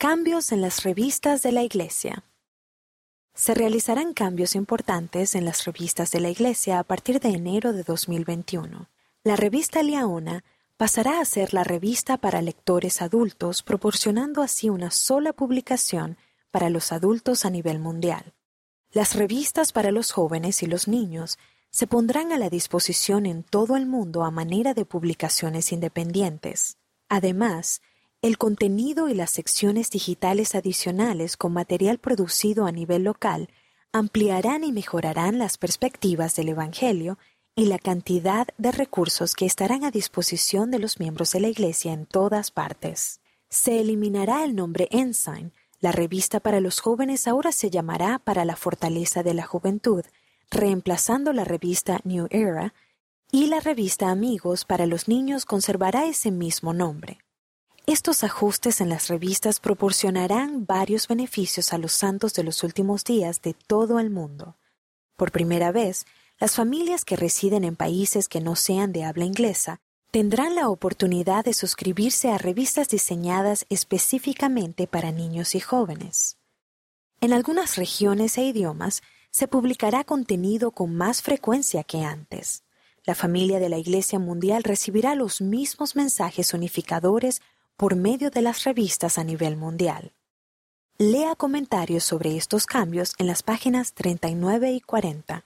Cambios en las revistas de la Iglesia. Se realizarán cambios importantes en las revistas de la Iglesia a partir de enero de 2021. La revista Liaona pasará a ser la revista para lectores adultos, proporcionando así una sola publicación para los adultos a nivel mundial. Las revistas para los jóvenes y los niños se pondrán a la disposición en todo el mundo a manera de publicaciones independientes. Además, el contenido y las secciones digitales adicionales con material producido a nivel local ampliarán y mejorarán las perspectivas del Evangelio y la cantidad de recursos que estarán a disposición de los miembros de la Iglesia en todas partes. Se eliminará el nombre Ensign. La revista para los jóvenes ahora se llamará Para la Fortaleza de la Juventud, reemplazando la revista New Era, y la revista Amigos para los niños conservará ese mismo nombre. Estos ajustes en las revistas proporcionarán varios beneficios a los santos de los últimos días de todo el mundo. Por primera vez, las familias que residen en países que no sean de habla inglesa tendrán la oportunidad de suscribirse a revistas diseñadas específicamente para niños y jóvenes. En algunas regiones e idiomas se publicará contenido con más frecuencia que antes. La familia de la Iglesia Mundial recibirá los mismos mensajes unificadores por medio de las revistas a nivel mundial. Lea comentarios sobre estos cambios en las páginas 39 y 40.